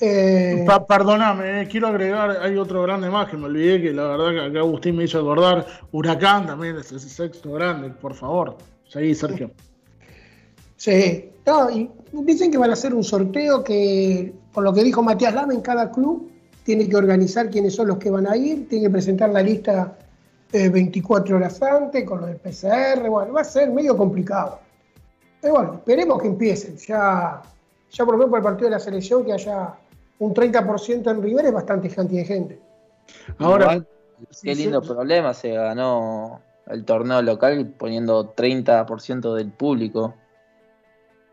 Eh, perdóname, eh, quiero agregar, hay otro grande más que me olvidé, que la verdad que acá Agustín me hizo acordar, Huracán también es ese sexto grande, por favor. Seguí, Sergio. Sí, y dicen que van a hacer un sorteo que, por lo que dijo Matías Lama, en cada club tiene que organizar quiénes son los que van a ir, tiene que presentar la lista 24 horas antes con lo del PCR, bueno, va a ser medio complicado. Pero bueno, esperemos que empiecen. Ya, ya por lo menos por el partido de la selección que haya un 30% en River es bastante cantidad de gente. Ahora, qué lindo problema, se ganó el torneo local poniendo 30% del público,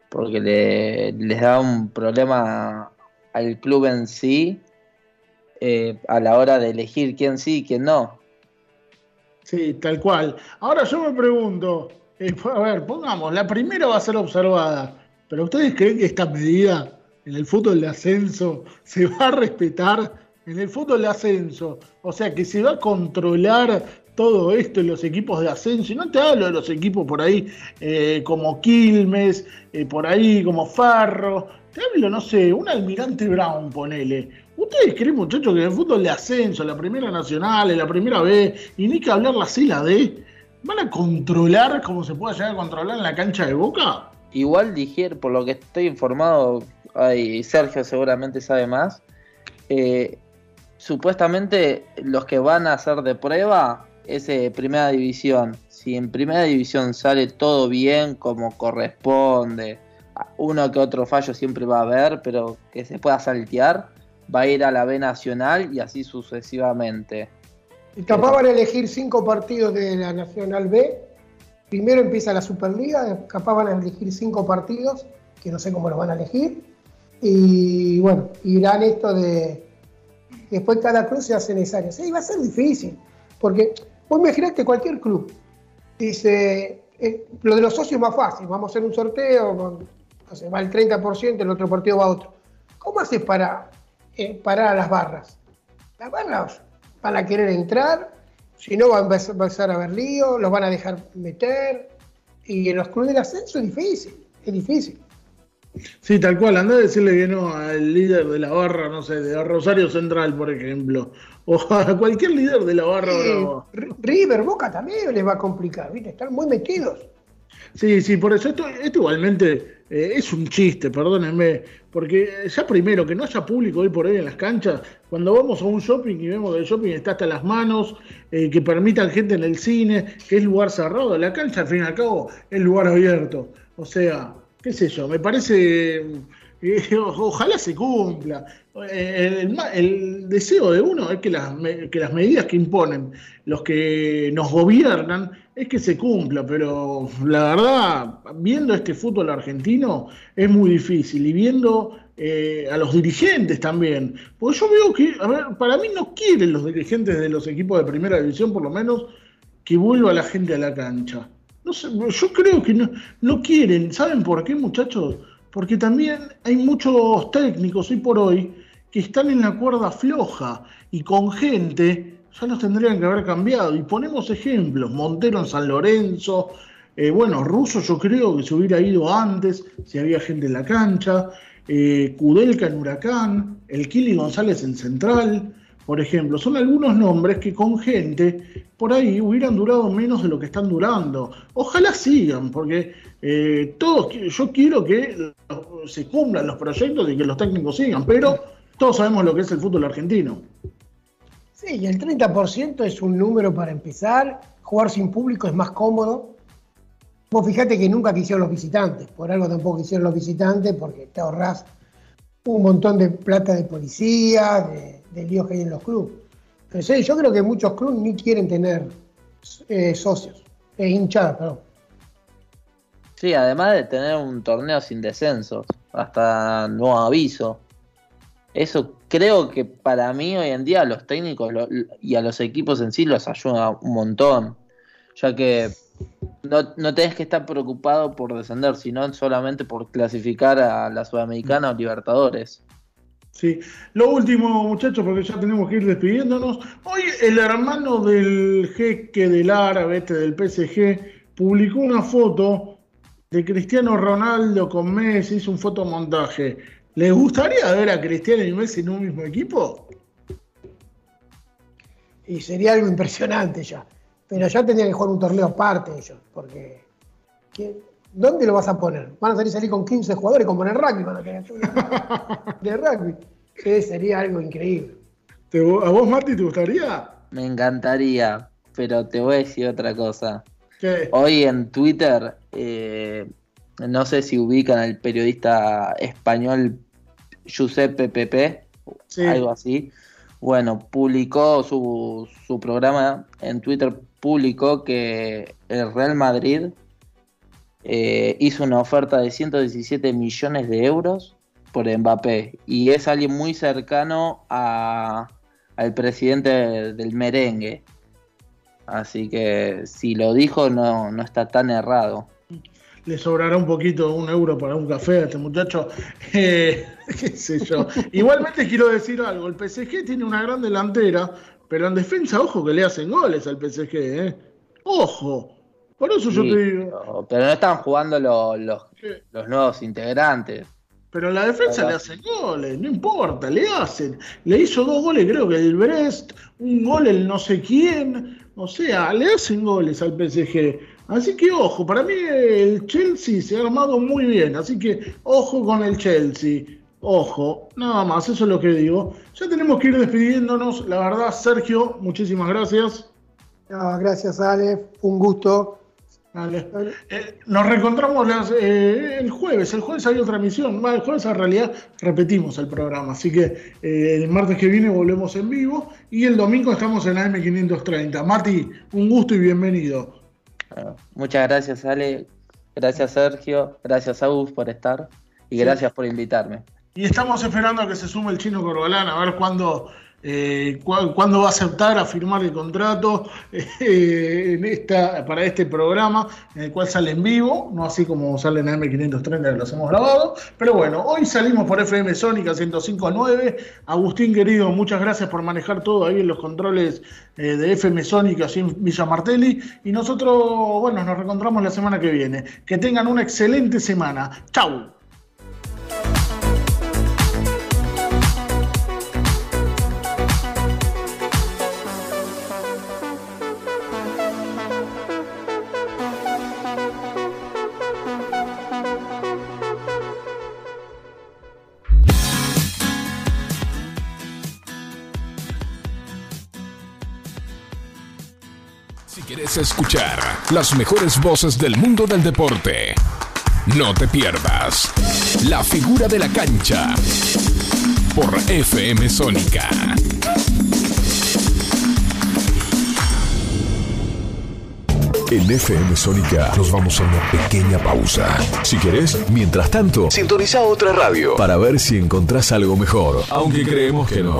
porque le, les da un problema al club en sí eh, a la hora de elegir quién sí y quién no. Sí, tal cual. Ahora yo me pregunto, eh, a ver, pongamos, la primera va a ser observada, pero ¿ustedes creen que esta medida en el fútbol de ascenso se va a respetar? En el fútbol de ascenso, o sea que se va a controlar todo esto en los equipos de ascenso, y no te hablo de los equipos por ahí eh, como Quilmes, por ahí como Farro, te hablo, no sé, un almirante Brown, ponele, ¿Ustedes creen, muchachos, que en el fútbol de ascenso, la primera nacional, la primera B, y ni que hablar la C la D, van a controlar como se pueda llegar a controlar en la cancha de boca? Igual dijeron, por lo que estoy informado, y Sergio seguramente sabe más, eh, supuestamente los que van a hacer de prueba es eh, primera división. Si en primera división sale todo bien como corresponde, uno que otro fallo siempre va a haber, pero que se pueda saltear va a ir a la B Nacional y así sucesivamente. Y capaz van a elegir cinco partidos de la Nacional B. Primero empieza la Superliga, capaz van a elegir cinco partidos, que no sé cómo los van a elegir. Y bueno, irán esto de. Después cada club se hace necesario. Sí, va a ser difícil, porque vos imaginate cualquier club. Dice, eh, lo de los socios es más fácil, vamos a hacer un sorteo, no va el 30%, el otro partido va a otro. ¿Cómo haces para eh, parar a las barras. Las barras van a querer entrar, si no van a empezar a haber lío, los van a dejar meter. Y en los clubes de ascenso es difícil, es difícil. Sí, tal cual. Anda a decirle que no al líder de la barra, no sé, de Rosario Central, por ejemplo. O a cualquier líder de la barra. River, Boca también les va a complicar, ¿viste? Están muy metidos. Sí, sí, por eso esto, esto igualmente eh, es un chiste, perdónenme, porque ya primero, que no haya público hoy por hoy en las canchas, cuando vamos a un shopping y vemos que el shopping está hasta las manos, eh, que permitan gente en el cine, que es lugar cerrado, la cancha al fin y al cabo es lugar abierto. O sea, qué sé yo, me parece, eh, ojalá se cumpla. El, deseo de uno es que las, que las medidas que imponen los que nos gobiernan es que se cumpla, pero la verdad, viendo este fútbol argentino es muy difícil y viendo eh, a los dirigentes también, porque yo veo que, a ver, para mí no quieren los dirigentes de los equipos de primera división, por lo menos, que vuelva la gente a la cancha. No sé, yo creo que no, no quieren. ¿Saben por qué, muchachos? Porque también hay muchos técnicos hoy por hoy que están en la cuerda floja y con gente ya nos tendrían que haber cambiado. Y ponemos ejemplos, Montero en San Lorenzo, eh, bueno, Russo yo creo que se hubiera ido antes, si había gente en la cancha, eh, en Huracán, el Kili González en Central. por ejemplo, son algunos nombres que con gente por ahí hubieran durado menos de lo que están durando. Ojalá sigan, porque eh, todos, yo quiero que se cumplan los proyectos y que los técnicos sigan, pero todos sabemos lo que es el fútbol argentino. Sí, el 30% es un número para empezar. Jugar sin público es más cómodo. Vos fijate que nunca quisieron los visitantes, por algo tampoco quisieron los visitantes, porque te ahorrás un montón de plata de policía, de, de líos que hay en los clubes. Pero sí, yo creo que muchos clubes ni quieren tener eh, socios, eh, hinchadas, perdón. Sí, además de tener un torneo sin descensos, hasta nuevo aviso. Eso creo que para mí hoy en día a los técnicos y a los equipos en sí los ayuda un montón, ya que no, no tenés que estar preocupado por descender, sino solamente por clasificar a la Sudamericana o Libertadores. Sí, lo último, muchachos, porque ya tenemos que ir despidiéndonos. Hoy el hermano del jeque del árabe, este del PSG, publicó una foto de Cristiano Ronaldo con Messi, hizo un fotomontaje. ¿Les gustaría ver a Cristiano y Messi en un mismo equipo? Y sería algo impresionante ya. Pero ya tendrían que jugar un torneo aparte ellos, porque ¿dónde lo vas a poner? Van a salir, salir con 15 jugadores como en el rugby, van a querer de rugby. Sí, sería algo increíble. ¿A vos, Marti, te gustaría? Me encantaría, pero te voy a decir otra cosa. ¿Qué? Hoy en Twitter, eh, no sé si ubican al periodista español Giuseppe Pepe, algo así. Bueno, publicó su, su programa en Twitter publicó que el Real Madrid eh, hizo una oferta de 117 millones de euros por Mbappé y es alguien muy cercano a, al presidente del merengue. Así que si lo dijo no, no está tan errado. Le sobrará un poquito un euro para un café a este muchacho. Eh, qué sé yo. Igualmente quiero decir algo, el PSG tiene una gran delantera, pero en defensa, ojo que le hacen goles al PSG, ¿eh? Ojo. Por eso yo te digo. Pero no están jugando los, los, nuevos integrantes. Pero en la defensa le hacen goles, no importa, le hacen. Le hizo dos goles, creo que el Brest, un gol el no sé quién. O sea, le hacen goles al PSG. Así que ojo, para mí el Chelsea se ha armado muy bien. Así que ojo con el Chelsea. Ojo, nada más, eso es lo que digo. Ya tenemos que ir despidiéndonos. La verdad, Sergio, muchísimas gracias. gracias, Ale. Un gusto. Eh, nos reencontramos eh, el jueves. El jueves hay otra emisión. el jueves en realidad repetimos el programa. Así que eh, el martes que viene volvemos en vivo. Y el domingo estamos en AM530. Mati, un gusto y bienvenido. Muchas gracias, Ale. Gracias, Sergio. Gracias, Agus, por estar. Y gracias por invitarme. Y estamos esperando a que se sume el chino Corbalán a ver cuándo, eh, cuándo va a aceptar a firmar el contrato eh, para este programa, en el cual sale en vivo, no así como sale en AM530 que los hemos grabado. Pero bueno, hoy salimos por FM Sónica 105.9. Agustín querido, muchas gracias por manejar todo ahí en los controles eh, de FM Sónica en Villa Martelli. Y nosotros, bueno, nos reencontramos la semana que viene. Que tengan una excelente semana. Chau. Escuchar las mejores voces del mundo del deporte. No te pierdas La figura de la cancha por FM Sónica. En FM Sónica nos vamos a una pequeña pausa. Si querés, mientras tanto, sintoniza otra radio para ver si encontrás algo mejor. Aunque creemos que no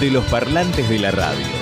de los parlantes de la radio.